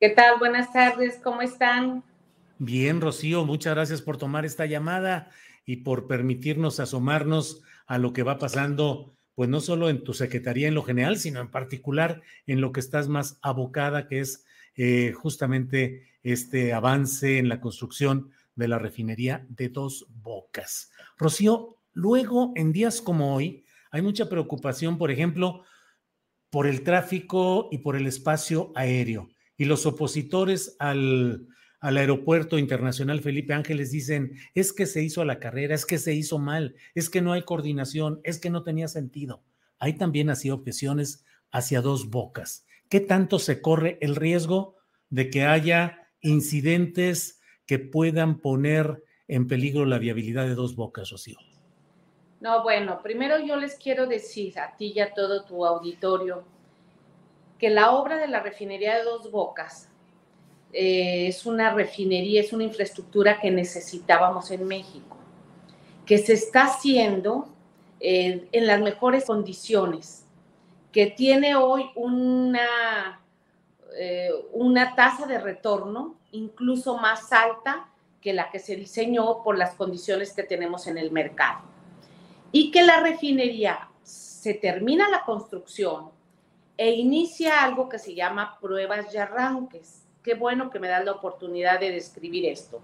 ¿Qué tal? Buenas tardes, ¿cómo están? Bien, Rocío, muchas gracias por tomar esta llamada y por permitirnos asomarnos a lo que va pasando, pues no solo en tu secretaría en lo general, sino en particular en lo que estás más abocada, que es eh, justamente este avance en la construcción de la refinería de dos bocas. Rocío, luego en días como hoy hay mucha preocupación, por ejemplo, por el tráfico y por el espacio aéreo y los opositores al, al, aeropuerto internacional Felipe Ángeles dicen, es que se hizo la carrera, es que se hizo mal, es que no hay coordinación, es que no tenía sentido. Hay también así objeciones hacia dos bocas. ¿Qué tanto se corre el riesgo de que haya incidentes que puedan poner en peligro la viabilidad de dos bocas, Rocío? No, bueno, primero yo les quiero decir a ti y a todo tu auditorio que la obra de la refinería de Dos Bocas eh, es una refinería, es una infraestructura que necesitábamos en México, que se está haciendo eh, en las mejores condiciones, que tiene hoy una, eh, una tasa de retorno incluso más alta que la que se diseñó por las condiciones que tenemos en el mercado. Y que la refinería se termina la construcción e inicia algo que se llama pruebas y arranques. Qué bueno que me das la oportunidad de describir esto.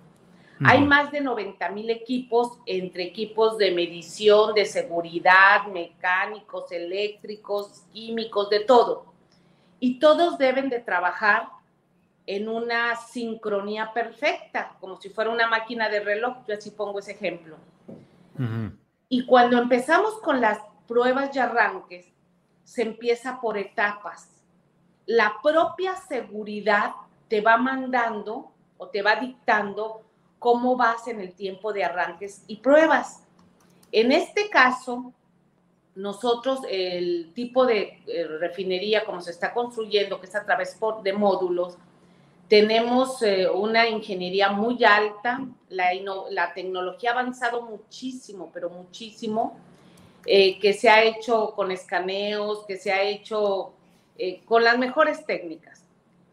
Hay más de 90 mil equipos, entre equipos de medición, de seguridad, mecánicos, eléctricos, químicos, de todo. Y todos deben de trabajar en una sincronía perfecta, como si fuera una máquina de reloj. Yo así pongo ese ejemplo. Y cuando empezamos con las pruebas y arranques, se empieza por etapas. La propia seguridad te va mandando o te va dictando cómo vas en el tiempo de arranques y pruebas. En este caso, nosotros el tipo de eh, refinería como se está construyendo, que es a través de módulos, tenemos eh, una ingeniería muy alta, la, la tecnología ha avanzado muchísimo, pero muchísimo eh, que se ha hecho con escaneos, que se ha hecho eh, con las mejores técnicas.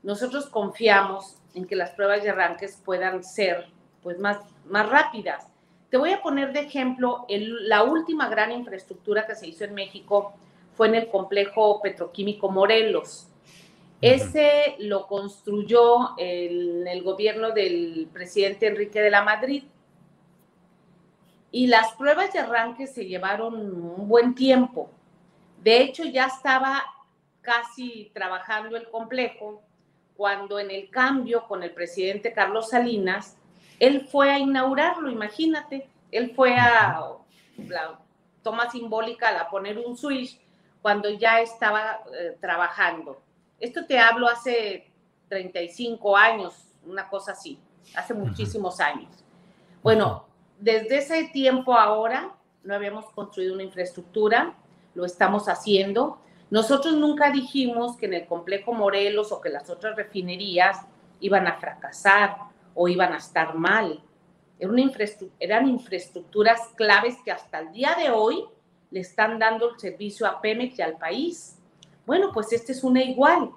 Nosotros confiamos en que las pruebas de arranques puedan ser pues, más, más rápidas. Te voy a poner de ejemplo, la última gran infraestructura que se hizo en México fue en el complejo petroquímico Morelos. Ese lo construyó en el gobierno del presidente Enrique de la Madrid y las pruebas de arranque se llevaron un buen tiempo. De hecho, ya estaba casi trabajando el complejo cuando en el cambio con el presidente Carlos Salinas, él fue a inaugurarlo, imagínate, él fue a la toma simbólica a poner un switch cuando ya estaba eh, trabajando. Esto te hablo hace 35 años, una cosa así, hace muchísimos años. Bueno, desde ese tiempo ahora no habíamos construido una infraestructura, lo estamos haciendo. Nosotros nunca dijimos que en el complejo Morelos o que las otras refinerías iban a fracasar o iban a estar mal. eran infraestructuras claves que hasta el día de hoy le están dando el servicio a Pemex y al país. Bueno, pues este es una igual.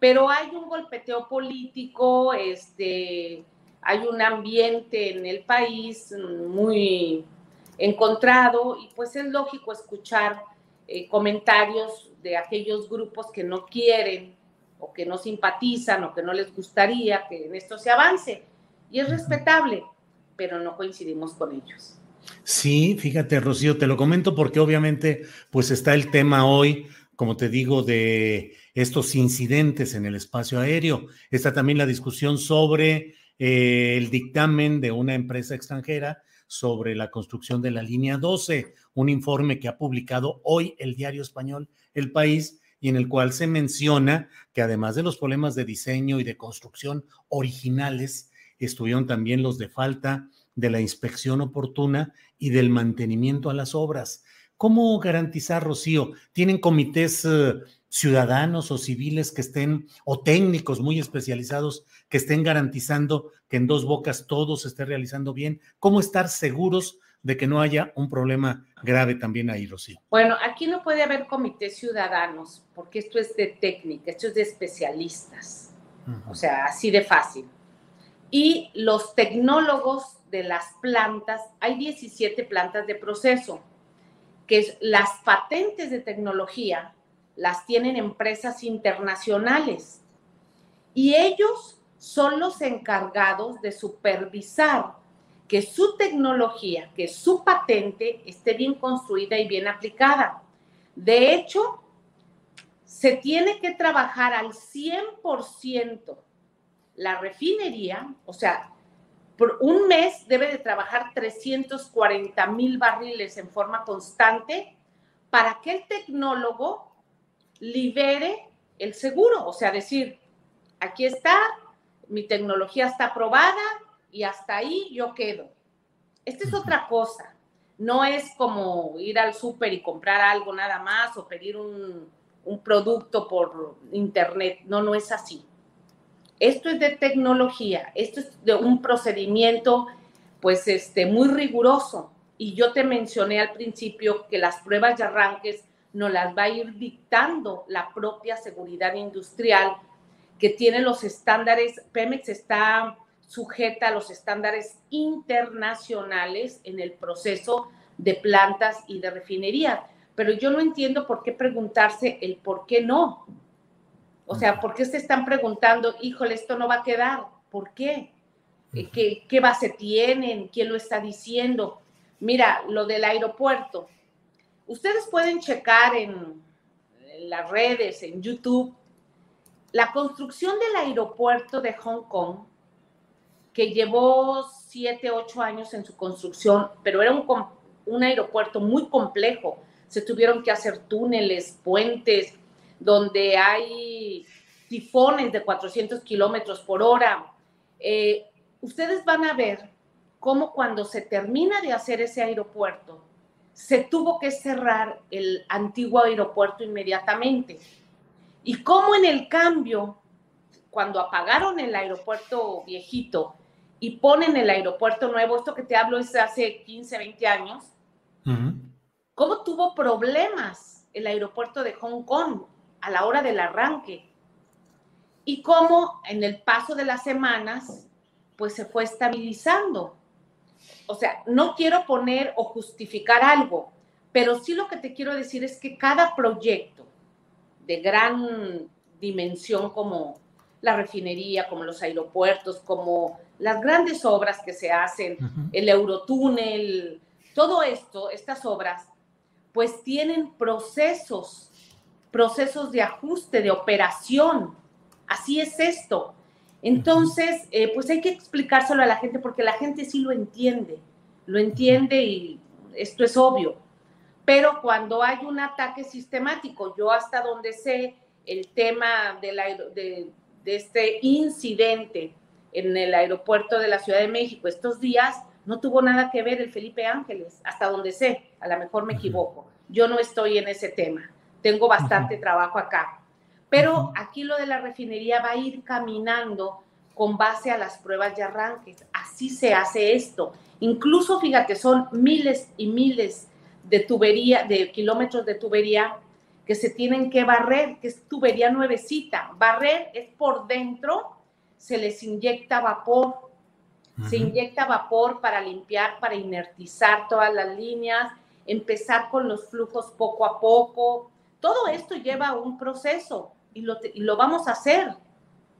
pero hay un golpeteo político, este, hay un ambiente en el país muy encontrado y pues es lógico escuchar eh, comentarios de aquellos grupos que no quieren o que no simpatizan o que no les gustaría que en esto se avance. Y es respetable, pero no coincidimos con ellos. Sí, fíjate, Rocío, te lo comento porque obviamente pues está el tema hoy, como te digo, de estos incidentes en el espacio aéreo. Está también la discusión sobre eh, el dictamen de una empresa extranjera sobre la construcción de la línea 12, un informe que ha publicado hoy el diario español El País y en el cual se menciona que además de los problemas de diseño y de construcción originales, estuvieron también los de falta de la inspección oportuna y del mantenimiento a las obras. ¿Cómo garantizar, Rocío? ¿Tienen comités eh, ciudadanos o civiles que estén, o técnicos muy especializados, que estén garantizando que en dos bocas todo se esté realizando bien? ¿Cómo estar seguros de que no haya un problema grave también ahí, Rocío? Bueno, aquí no puede haber comités ciudadanos, porque esto es de técnica, esto es de especialistas. O sea, así de fácil y los tecnólogos de las plantas, hay 17 plantas de proceso, que las patentes de tecnología las tienen empresas internacionales y ellos son los encargados de supervisar que su tecnología, que su patente esté bien construida y bien aplicada. De hecho, se tiene que trabajar al 100% la refinería, o sea, por un mes debe de trabajar 340 mil barriles en forma constante para que el tecnólogo libere el seguro, o sea, decir, aquí está, mi tecnología está aprobada y hasta ahí yo quedo. Esta es otra cosa, no es como ir al súper y comprar algo nada más o pedir un, un producto por internet, no, no es así. Esto es de tecnología, esto es de un procedimiento pues este muy riguroso y yo te mencioné al principio que las pruebas de arranques nos las va a ir dictando la propia seguridad industrial que tiene los estándares, Pemex está sujeta a los estándares internacionales en el proceso de plantas y de refinería. Pero yo no entiendo por qué preguntarse el por qué no. O sea, ¿por qué se están preguntando, híjole, esto no va a quedar? ¿Por qué? ¿Qué, qué base tienen? ¿Quién lo está diciendo? Mira, lo del aeropuerto. Ustedes pueden checar en, las redes, en YouTube, la construcción del aeropuerto de Hong Kong, que llevó siete, ocho años en su construcción, pero era un, un aeropuerto muy complejo. Se tuvieron que hacer túneles, puentes, donde hay tifones de 400 kilómetros por hora. Eh, ustedes van a ver cómo cuando se termina de hacer ese aeropuerto, se tuvo que cerrar el antiguo aeropuerto inmediatamente. Y cómo en el cambio, cuando apagaron el aeropuerto viejito y ponen el aeropuerto nuevo, esto que te hablo es hace 15, 20 años, cómo tuvo problemas el aeropuerto de Hong Kong a la hora del arranque. Y cómo en el paso de las semanas, pues se fue estabilizando. O sea, no quiero poner o justificar algo, pero sí lo que te quiero decir es que cada proyecto de gran dimensión como la refinería, como los aeropuertos, como las grandes obras que se hacen, el eurotúnel, todo esto, estas obras, pues tienen procesos procesos de ajuste, de operación. Así es esto. Entonces, eh, pues hay que explicárselo a la gente porque la gente sí lo entiende, lo entiende y esto es obvio. Pero cuando hay un ataque sistemático, yo hasta donde sé el tema de, de, de este incidente en el aeropuerto de la Ciudad de México estos días, no tuvo nada que ver el Felipe Ángeles, hasta donde sé, a lo mejor me equivoco. Yo no estoy en ese tema tengo bastante trabajo acá. Pero aquí lo de la refinería va a ir caminando con base a las pruebas de arranque. Así se hace esto. Incluso, fíjate, son miles y miles de tubería, de kilómetros de tubería que se tienen que barrer, que es tubería nuevecita. Barrer es por dentro, se les inyecta vapor, se inyecta vapor para limpiar, para inertizar todas las líneas, empezar con los flujos poco a poco. Todo esto lleva un proceso y lo, lo vamos a hacer.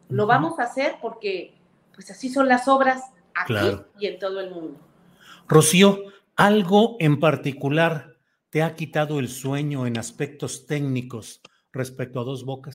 Lo vamos a hacer porque pues así son las obras aquí y en todo el mundo. Rocío, ¿algo en particular te ha quitado el sueño en aspectos técnicos respecto a dos bocas?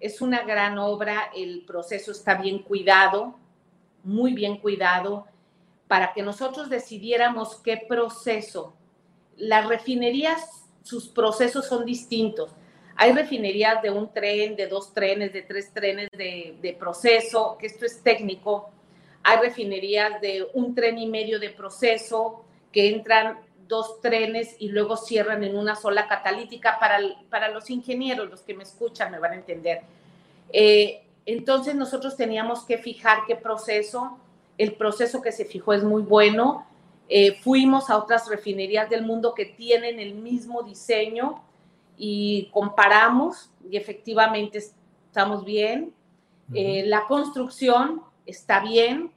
es una gran obra, el proceso está bien cuidado, muy bien cuidado, para que nosotros decidiéramos qué proceso. Las refinerías, sus procesos son distintos. Hay refinerías de un tren, de dos trenes, de tres trenes de, de proceso, que esto es técnico. Hay refinerías de un tren y medio de proceso, que entran dos trenes y luego cierran en una sola catalítica. Para, para los ingenieros, los que me escuchan, me van a entender. Eh, entonces nosotros teníamos que fijar qué proceso. El proceso que se fijó es muy bueno. Eh, fuimos a otras refinerías del mundo que tienen el mismo diseño y comparamos y efectivamente estamos bien. Eh, la construcción está bien,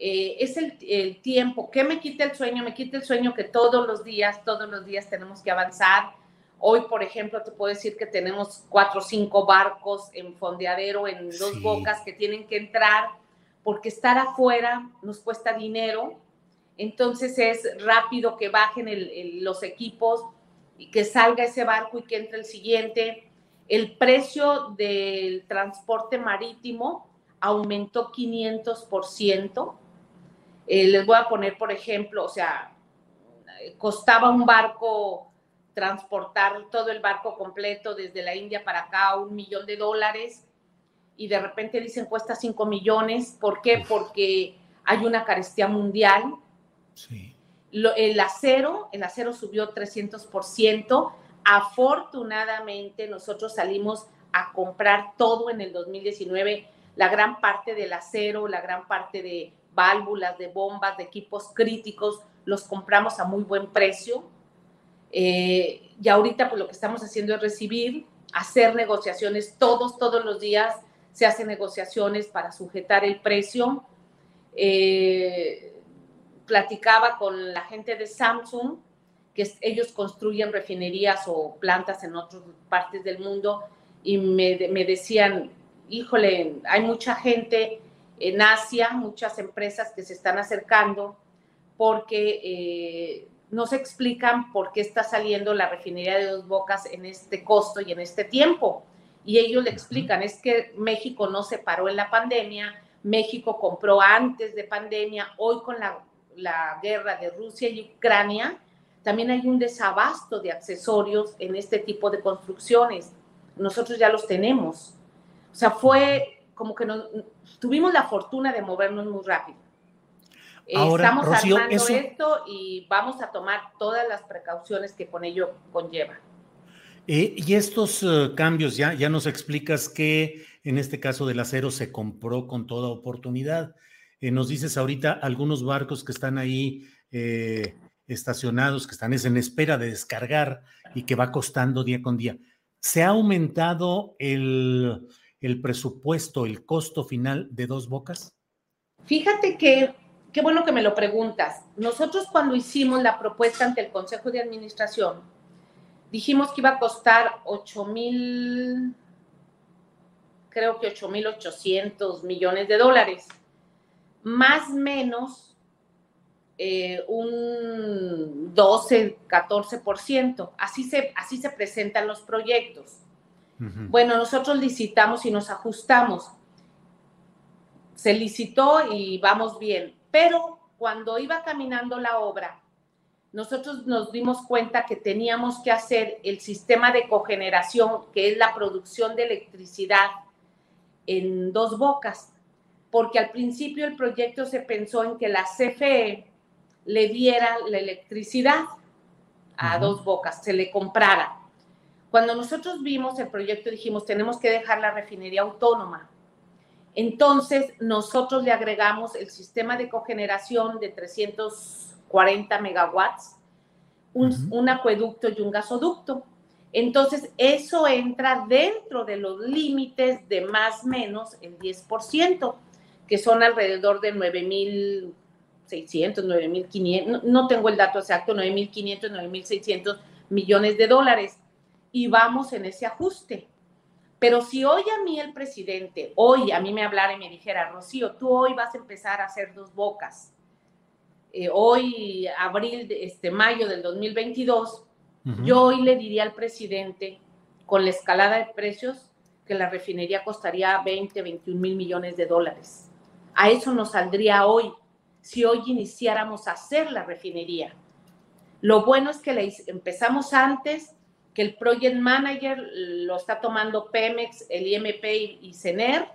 eh, es el, el, tiempo. ¿Qué me quita el sueño? Me quita el sueño que todos los días, todos los días tenemos que avanzar. Hoy, por ejemplo, te puedo decir que tenemos cuatro o cinco barcos en fondeadero, en dos sí. bocas que tienen que entrar, porque estar afuera nos cuesta dinero. Entonces es rápido que bajen el, el, los equipos y que salga ese barco y que entre el siguiente. El precio del transporte marítimo aumentó 500%. Eh, les voy a poner, por ejemplo, o sea, costaba un barco transportar todo el barco completo desde la India para acá un millón de dólares y de repente dicen cuesta 5 millones. ¿Por qué? Porque hay una carestía mundial. Sí. Lo, el acero, el acero subió 300%. Afortunadamente nosotros salimos a comprar todo en el 2019, la gran parte del acero, la gran parte de válvulas, de bombas, de equipos críticos, los compramos a muy buen precio. Eh, y ahorita pues lo que estamos haciendo es recibir, hacer negociaciones todos, todos los días se hacen negociaciones para sujetar el precio. Eh, platicaba con la gente de Samsung, que ellos construyen refinerías o plantas en otras partes del mundo, y me, me decían, híjole, hay mucha gente en Asia, muchas empresas que se están acercando porque eh, no se explican por qué está saliendo la refinería de dos bocas en este costo y en este tiempo. Y ellos le explican, es que México no se paró en la pandemia, México compró antes de pandemia, hoy con la, la guerra de Rusia y Ucrania, también hay un desabasto de accesorios en este tipo de construcciones. Nosotros ya los tenemos. O sea, fue como que nos, tuvimos la fortuna de movernos muy rápido. Ahora, Estamos Rocío, armando eso... esto y vamos a tomar todas las precauciones que con ello conlleva. Eh, y estos uh, cambios, ya, ya nos explicas que en este caso del acero se compró con toda oportunidad. Eh, nos dices ahorita algunos barcos que están ahí eh, estacionados, que están es en espera de descargar y que va costando día con día. ¿Se ha aumentado el, el presupuesto, el costo final de dos bocas? Fíjate que, qué bueno que me lo preguntas. Nosotros cuando hicimos la propuesta ante el Consejo de Administración, dijimos que iba a costar 8 mil, creo que 8 mil 800 millones de dólares, más menos eh, un 12, 14%. Así se, así se presentan los proyectos. Bueno, nosotros licitamos y nos ajustamos. Se licitó y vamos bien, pero cuando iba caminando la obra, nosotros nos dimos cuenta que teníamos que hacer el sistema de cogeneración, que es la producción de electricidad en dos bocas, porque al principio el proyecto se pensó en que la CFE le diera la electricidad a dos bocas, se le comprara. Cuando nosotros vimos el proyecto dijimos, tenemos que dejar la refinería autónoma. Entonces, nosotros le agregamos el sistema de cogeneración de 340 megawatts, un, acueducto y un gasoducto. Entonces, eso entra dentro de los límites de más o menos el 10%, que son alrededor de 9.600, 9.500, no, no tengo el dato exacto, 9.500, 9.600 millones de dólares y vamos en ese ajuste. Pero si hoy a mí el presidente, hoy a mí me hablara y me dijera, Rocío, tú hoy vas a empezar a hacer dos bocas, eh, hoy, abril, este, mayo del 2022, yo hoy le diría al presidente, con la escalada de precios, que la refinería costaría 20, 21 mil millones de dólares. A eso nos saldría hoy, si hoy iniciáramos a hacer la refinería. Lo bueno es que la empezamos antes, que el project manager lo está tomando Pemex, el IMP y CENER,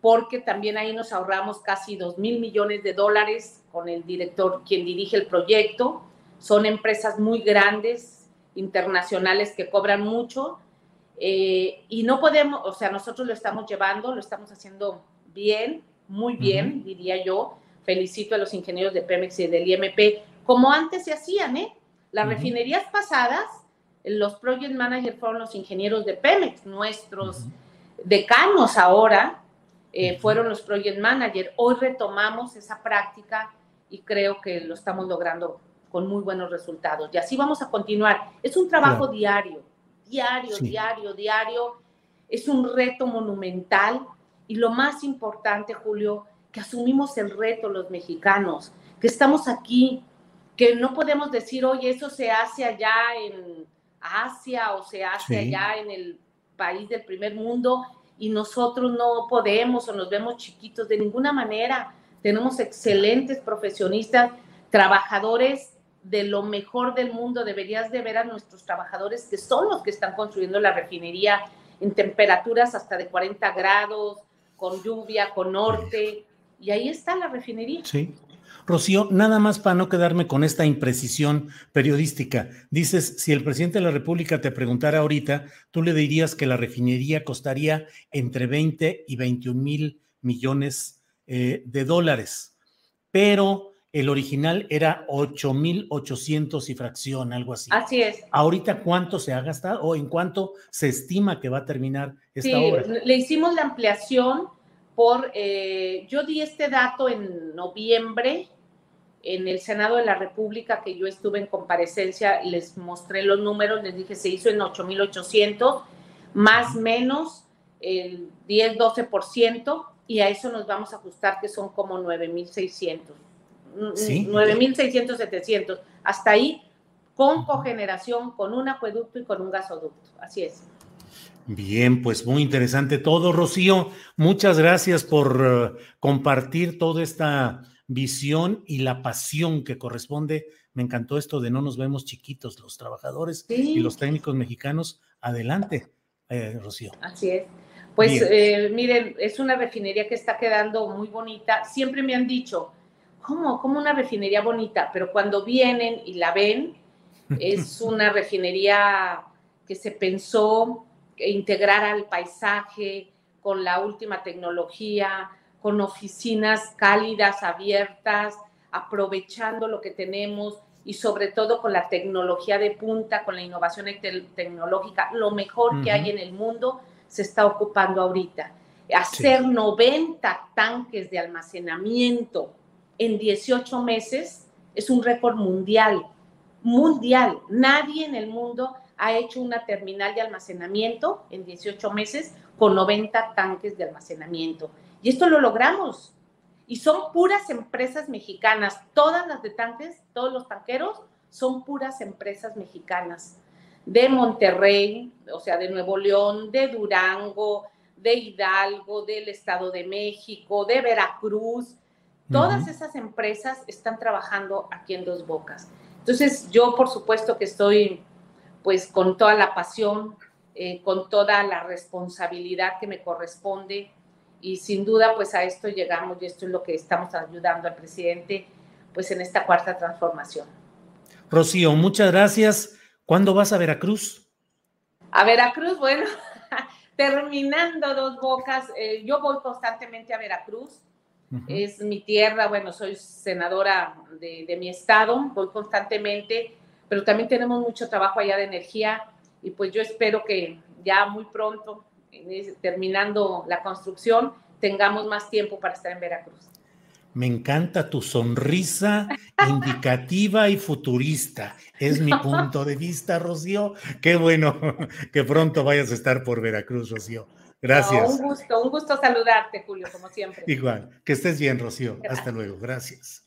porque también ahí nos ahorramos casi 2 mil millones de dólares con el director, quien dirige el proyecto. Son empresas muy grandes, internacionales, que cobran mucho. Eh, y no podemos, o sea, nosotros lo estamos llevando, lo estamos haciendo bien, muy bien, diría yo. Felicito a los ingenieros de Pemex y del IMP, como antes se hacían, ¿eh? Las refinerías pasadas los project managers fueron los ingenieros de Pemex, nuestros decanos ahora eh, fueron los project managers. Hoy retomamos esa práctica y creo que lo estamos logrando con muy buenos resultados. Y así vamos a continuar. Es un trabajo diario, diario, diario, diario. Es un reto monumental y lo más importante, Julio, que asumimos el reto los mexicanos, que estamos aquí, que no podemos decir, oye, eso se hace allá en Asia o se hace allá en el país del primer mundo y nosotros no podemos o nos vemos chiquitos de ninguna manera. Tenemos excelentes profesionistas, trabajadores de lo mejor del mundo. Deberías de ver a nuestros trabajadores que son los que están construyendo la refinería en temperaturas hasta de 40 grados, con lluvia, con norte. Y ahí está la refinería. Sí. Rocío, nada más para no quedarme con esta imprecisión periodística. Dices, si el presidente de la República te preguntara ahorita, tú le dirías que la refinería costaría entre 20 y 21 mil millones eh, de dólares, pero el original era 8 mil 800 y fracción, algo así. Así es. Ahorita, ¿cuánto se ha gastado o en cuánto se estima que va a terminar esta sí, obra? Le hicimos la ampliación por, eh, yo di este dato en noviembre en el Senado de la República, que yo estuve en comparecencia, les mostré los números, les dije, se hizo en 8.800, más menos el 10-12%, y a eso nos vamos a ajustar, que son como 9.600. ¿Sí? 9.600, 700. Hasta ahí, con cogeneración, con un acueducto y con un gasoducto. Así es. Bien, pues muy interesante todo, Rocío. Muchas gracias por uh, compartir toda esta visión y la pasión que corresponde. Me encantó esto de no nos vemos chiquitos, los trabajadores y los técnicos mexicanos. Adelante, eh, Rocío. Así es. Pues eh, miren, es una refinería que está quedando muy bonita. Siempre me han dicho, ¿cómo? ¿Cómo una refinería bonita? Pero cuando vienen y la ven, es una refinería que se pensó integrar al paisaje con la última tecnología, con oficinas cálidas, abiertas, aprovechando lo que tenemos y sobre todo con la tecnología de punta, con la innovación tecnológica, lo mejor que hay en el mundo se está ocupando ahorita. Hacer 90 tanques de almacenamiento en 18 meses es un récord mundial, mundial. Nadie en el mundo ha hecho una terminal de almacenamiento en 18 meses con 90 tanques de almacenamiento. Y esto lo logramos. Y son puras empresas mexicanas. Todas las de tanques, todos los tanqueros, son puras empresas mexicanas. De Monterrey, o sea, de Nuevo León, de Durango, de Hidalgo, del Estado de México, de Veracruz. Todas esas empresas están trabajando aquí en Dos Bocas. Entonces, yo por supuesto que estoy pues con toda la pasión, eh, con toda la responsabilidad que me corresponde y sin duda pues a esto llegamos y esto es lo que estamos ayudando al presidente pues en esta cuarta transformación. Rocío, muchas gracias. ¿Cuándo vas a Veracruz? A Veracruz, bueno, terminando dos bocas, eh, yo voy constantemente a Veracruz, es mi tierra, bueno, soy senadora de, de, mi estado, voy constantemente, pero también tenemos mucho trabajo allá de energía y pues yo espero que ya muy pronto, terminando la construcción, tengamos más tiempo para estar en Veracruz. Me encanta tu sonrisa indicativa y futurista. Es mi punto de vista, Rocío. Qué bueno que pronto vayas a estar por Veracruz, Rocío. Gracias. un gusto, un gusto saludarte, Julio, como siempre. Igual, que estés bien, Rocío. Hasta luego. Gracias.